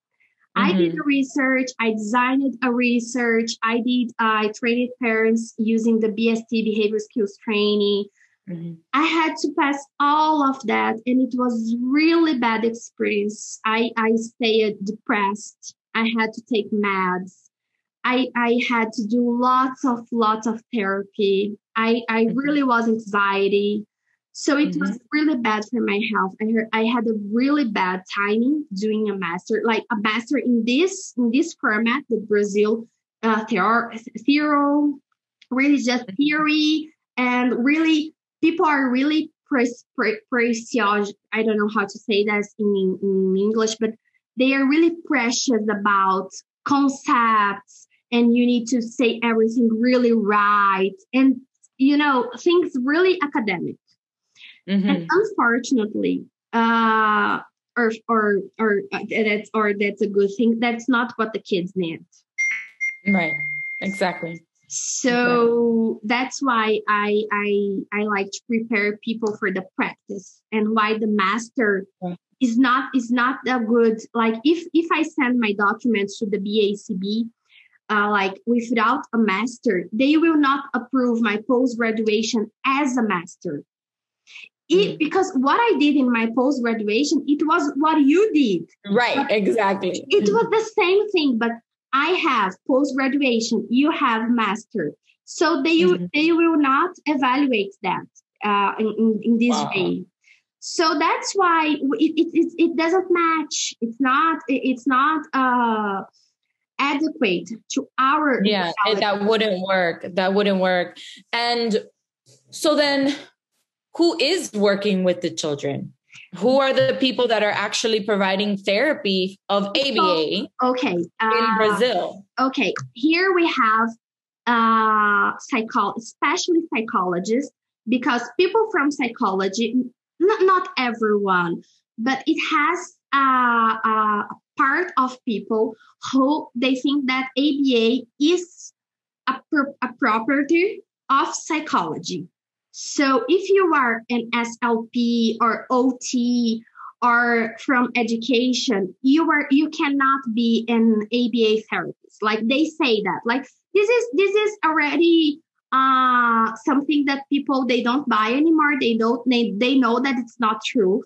I did the research. I designed a research. I did, I trained parents using the BST behavior skills training. Mhm. I had to pass all of that, and it was really bad experience. I I stayed depressed. I had to take meds. I I had to do lots of lots of therapy. I I Mhm. really was anxiety. So it was really bad for my health. I heard I had a really bad timing doing a master, like a master in this in this format, the Brazil uh, theor- theory, really just theory, and really people are really pre- pre- precious. I don't know how to say that in, in English, but they are really precious about concepts, and you need to say everything really right, and you know things really academic. Mhm. And unfortunately, uh, or or or uh, that's or that's a good thing. That's not what the kids need. Right. Exactly. So that's why I I I like to prepare people for the practice and why the master Yeah. is not is not that good. Like if if I send my documents to the BACB, uh, like without a master, they will not approve my post graduation as a master. It, Mm. because what I did in my post graduation, it was what you did Right. Exactly. it was the same thing but i have post graduation you have master So they mm-hmm. they will not evaluate that uh, in, in, this wow. way. So that's why it, it, it, it, doesn't match. It's not it's not uh, adequate to our yeah that wouldn't work. That wouldn't work. And so then, who is working with the children? who are the people that are actually providing therapy of ABA okay uh, in Brazil? Okay, here we have uh, psycho- especially psychologists, because people from psychology, not, not everyone, but it has a, a part of people who they think that ABA is a, a property of psychology. So if you are an SLP or OT or from education, you are you cannot be an ABA therapist. Like they say that. Like this is this is already uh something that people they don't buy anymore. They don't they, they know that it's not true.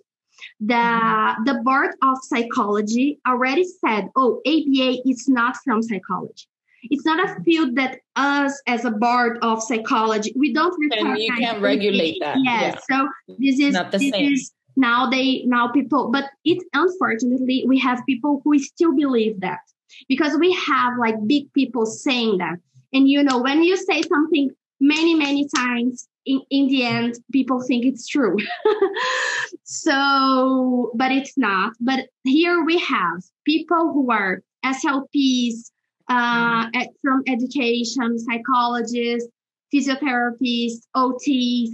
The mm-hmm. the board of psychology already said, oh, ABA is not from psychology. It's not a field that us as a board of psychology we don't and you can't regulate that. Yes, yeah. so this is not the this same. is now they now people, but it unfortunately we have people who still believe that because we have like big people saying that, and you know when you say something many many times in, in the end people think it's true *laughs* so but it's not but here we have people who are slps uh, from education, psychologists, physiotherapists, OTs,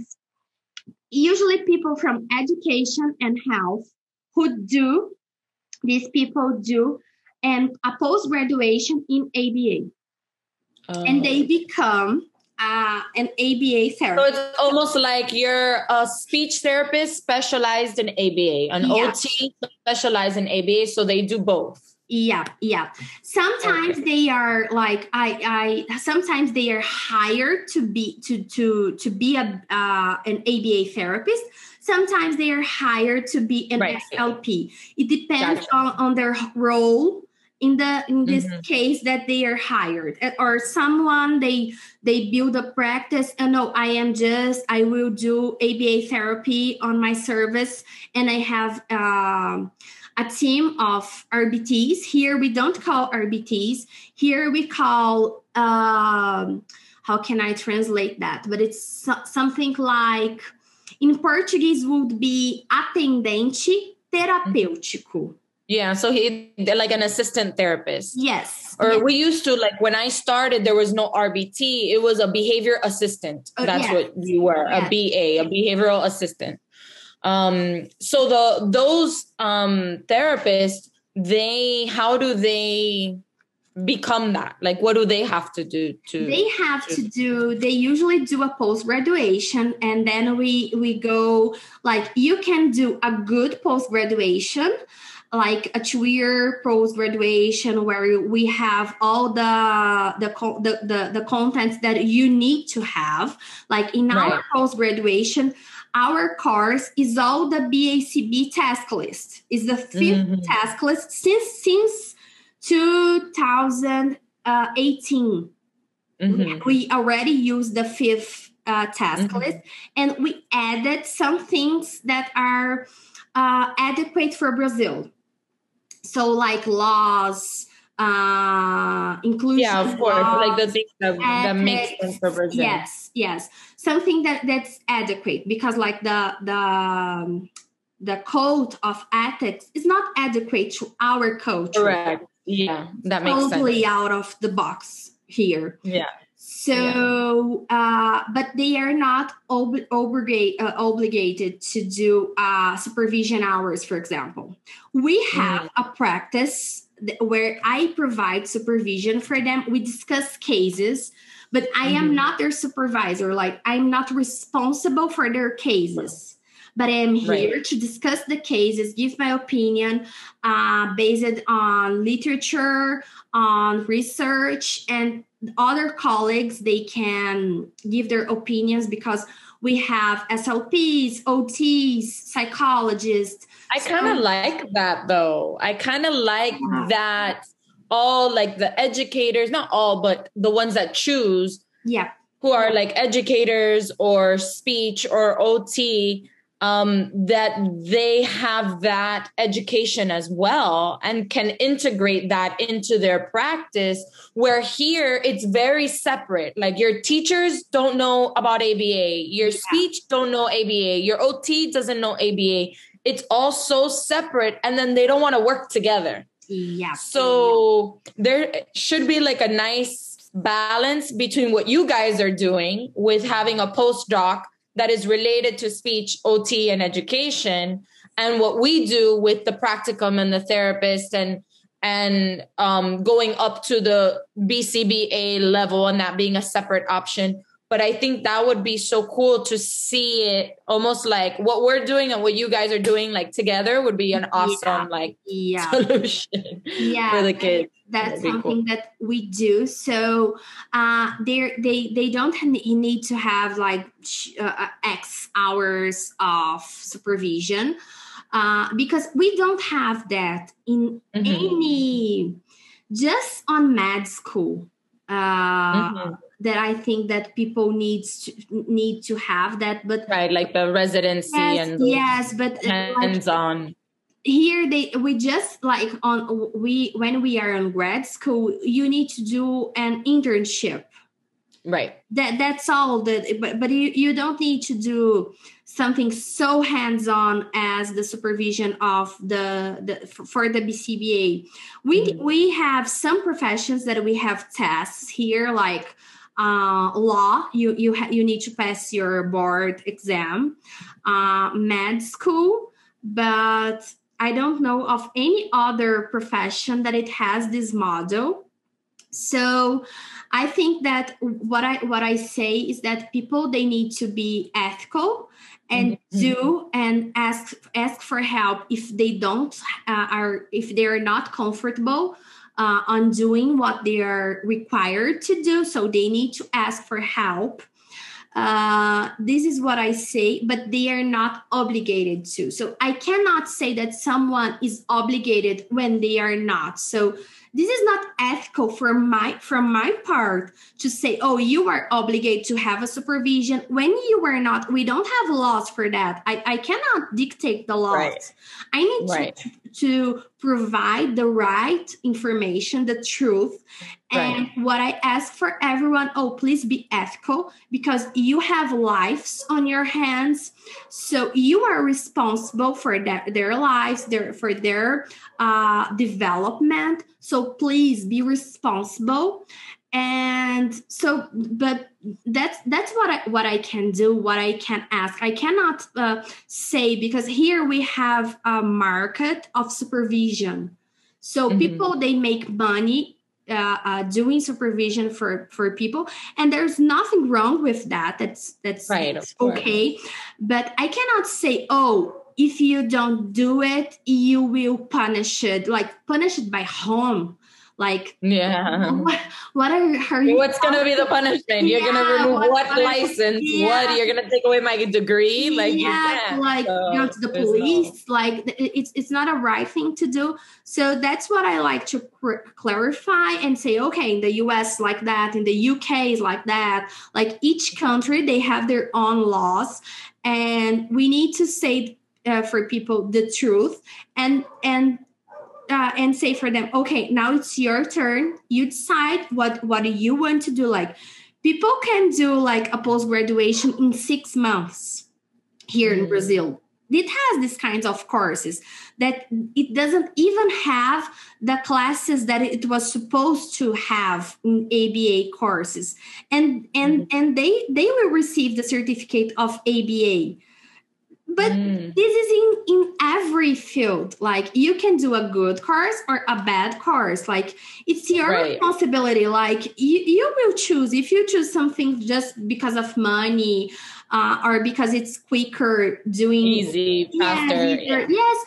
usually people from education and health who do, these people do, and a post graduation in ABA. Oh. And they become uh, an ABA therapist. So it's almost like you're a speech therapist specialized in ABA, an yeah. OT specialized in ABA. So they do both yeah yeah sometimes okay. they are like i i sometimes they are hired to be to to to be a uh, an aba therapist sometimes they are hired to be an right. slp it depends gotcha. on, on their role in the in this mm-hmm. case that they are hired or someone they they build a practice and no i am just i will do aba therapy on my service and i have um a team of RBTs. Here we don't call RBTs. Here we call, um, how can I translate that? But it's so- something like, in Portuguese, would be atendente terapêutico. Yeah, so he like an assistant therapist. Yes. Or yes. we used to like when I started, there was no RBT. It was a behavior assistant. Oh, That's what you were, a BA, a behavioral assistant. Um, so the those um, therapists, they how do they become that? Like, what do they have to do to? They have to, to do. They usually do a post graduation, and then we we go like you can do a good post graduation like a two-year post-graduation where we have all the the the the, the contents that you need to have like in right. our post-graduation our course is all the BACB task list. Is the 5th mm-hmm. task list since since 2018. Mm-hmm. We already used the fifth uh, task mm-hmm. list, and we added some things that are uh, adequate for Brazil. So, like laws, uh inclusion yeah of course like the things that, that makes sense for Brazil. yes yes something that that's adequate because like the the um, the code of ethics is not adequate to our culture correct yeah that makes totally sense. out of the box here yeah so, yeah. uh, but they are not ob- obligate, uh, obligated to do uh, supervision hours, for example. We have mm. a practice where I provide supervision for them. We discuss cases, but I am mm-hmm. not their supervisor. Like I'm not responsible for their cases. But I am here right. to discuss the cases, give my opinion uh, based on literature, on research, and other colleagues. They can give their opinions because we have SLPs, OTs, psychologists. I kind of so, like that though. I kind of like yeah. that all like the educators, not all, but the ones that choose. Yeah. who are like educators or speech or OT um, that they have that education as well and can integrate that into their practice. Where here it's very separate. Like your teachers don't know about ABA, your yeah. speech don't know ABA, your OT doesn't know ABA. It's all so separate, and then they don't want to work together. Yeah. So there should be like a nice balance between what you guys are doing with having a postdoc that is related to speech, OT, and education, and what we do with the practicum and the therapist and and um, going up to the BCBA level and that being a separate option. But I think that would be so cool to see it almost like what we're doing and what you guys are doing like together would be an awesome yeah. like yeah. *laughs* solution yeah. for the kids that's something cool. that we do so uh they they they don't need to have like uh, uh, x hours of supervision uh because we don't have that in mm-hmm. any just on med school uh mm-hmm. That i think that people needs to need to have that but right like the residency yes, and yes but hands on here they we just like on we when we are in grad school you need to do an internship. Right. That that's all that but, but you, you don't need to do something so hands-on as the supervision of the, the for the bcba we mm-hmm. we have some professions that we have tests here like uh, law you you ha- you need to pass your board exam uh, med school but I don't know of any other profession that it has this model. So I think that what I what I say is that people they need to be ethical and mm-hmm. do and ask ask for help if they don't uh, are if they are not comfortable uh, on doing what they are required to do. So they need to ask for help uh, this is what I say, but they are not obligated to. So I cannot say that someone is obligated when they are not. So this is not ethical from my from my part to say oh you are obligated to have a supervision when you are not we don't have laws for that i, I cannot dictate the laws right. i need right. to, to provide the right information the truth and right. what I ask for everyone, oh, please be ethical because you have lives on your hands. So you are responsible for their, their lives, their, for their uh, development. So please be responsible. And so, but that's that's what I what I can do, what I can ask. I cannot uh, say because here we have a market of supervision. So mm-hmm. people they make money uh, uh, doing supervision for for people and there's nothing wrong with that that's that's, right, that's okay but i cannot say oh if you don't do it you will punish it like punish it by home like, yeah, *laughs* what, what are, are you? What's going to be the punishment? You're yeah, going to remove what, what license? Yeah. What? You're going to take away my degree? Like, yeah, like so, go to the police. No... Like, it's it's not a right thing to do. So that's what I like to clarify and say. Okay, in the U.S. like that, in the U.K. is like that. Like each country, they have their own laws, and we need to say uh, for people the truth and and uh, and say for them, okay, now it's your turn. You decide what what do you want to do. Like people can do like a post graduation in six months here mm. in Brazil. It has these kinds of courses that it doesn't even have the classes that it was supposed to have in ABA courses, and and mm. and they they will receive the certificate of ABA but mm. this is in in every field. Like you can do a good course or a bad course. Like it's your right. responsibility. Like you, you will choose. If you choose something just because of money uh, or because it's quicker doing easy faster yeah. yes.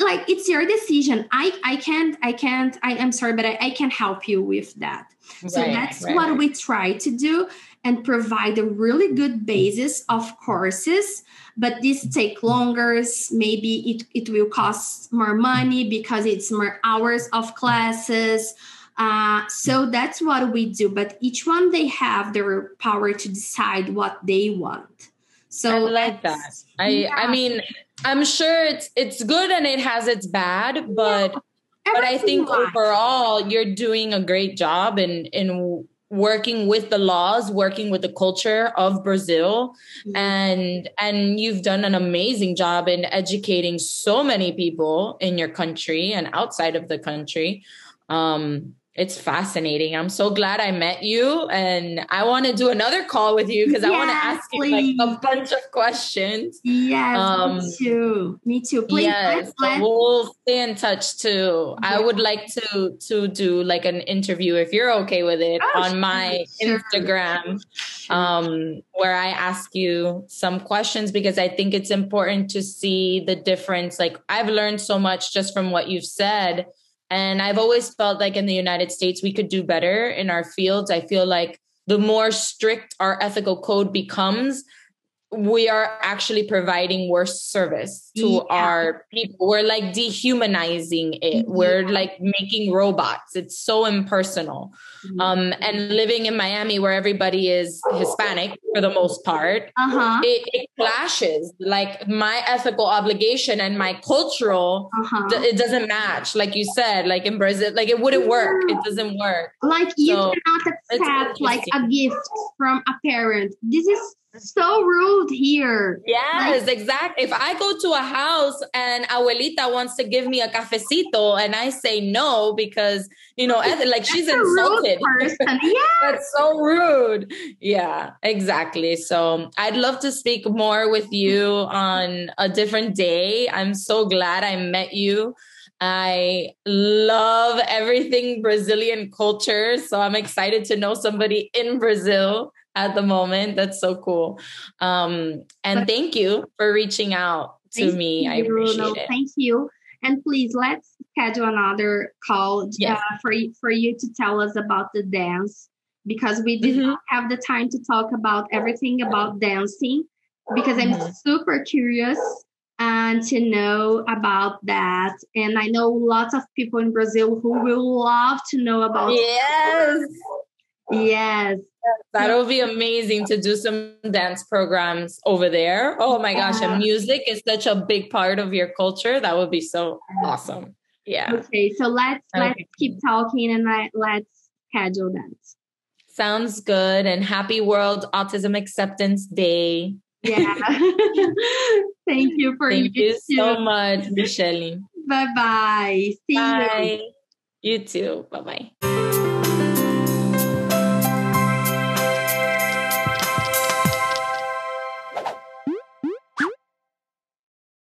Like it's your decision. I i can't i can't i am sorry but i, I can help you with that. So right, that's right. what we try to do and provide a really good basis of courses but this take longer maybe it, it will cost more money because it's more hours of classes Uh, so that's what we do. But each one they have their power to decide what they want. So I like that. I yeah. I mean, I'm sure it's it's good and it has its bad, but yeah. but I think overall you're doing a great job in in working with the laws working with the culture of brazil mm-hmm. and and you've done an amazing job in educating so many people in your country and outside of the country um it's fascinating. I'm so glad I met you, and I want to do another call with you because yes, I want to ask please. you like a bunch of questions. Yes, um, me too. Me too. Please, yes, let's, let's. we'll stay in touch too. Yeah. I would like to to do like an interview if you're okay with it oh, on sure, my sure. Instagram, sure. um, where I ask you some questions because I think it's important to see the difference. Like I've learned so much just from what you've said and I've always felt like in the United States, we could do better in our fields. I feel like the more strict our ethical code becomes, we are actually providing worse service to yeah. our people. We're like dehumanizing it. We're like making robots. It's so impersonal. Mm-hmm. Um, and living in Miami, where everybody is Hispanic for the most part, uh-huh. it, it, clashes. Like my ethical obligation and my cultural, uh-huh. d- it doesn't match. Like you said, like in Brazil, like it wouldn't work. It doesn't work. Like you so cannot accept like a gift from a parent. This is so rude here. Yes, like, exactly. If I go to a house and abuelita wants to give me a cafecito and I say no because, you know, eh, like she's insulted. *laughs* That's so rude. Yeah, exactly. So I'd love to speak more with you on a different day. I'm so glad I met you. I love everything Brazilian culture. So I'm excited to know somebody in Brazil at the moment. That's so cool. Um, and thank you for reaching out to me. You, I appreciate no, it. Thank you. And please let's schedule another call yes. uh, for for you to tell us about the dance because we did mm-hmm. not have the time to talk about everything about dancing because I'm mm-hmm. super curious and to know about that. And I know lots of people in Brazil who will love to know about. Yes. Yes. That'll be amazing to do some dance programs over there. Oh my gosh, and music is such a big part of your culture. That would be so awesome. Yeah. Okay, so let's okay. let's keep talking and let, let's schedule that. Sounds good. And happy World Autism Acceptance Day. Yeah. *laughs* *laughs* Thank you for Thank you, you so much, Michelle. Bye bye. See bye. you. You too. Bye bye.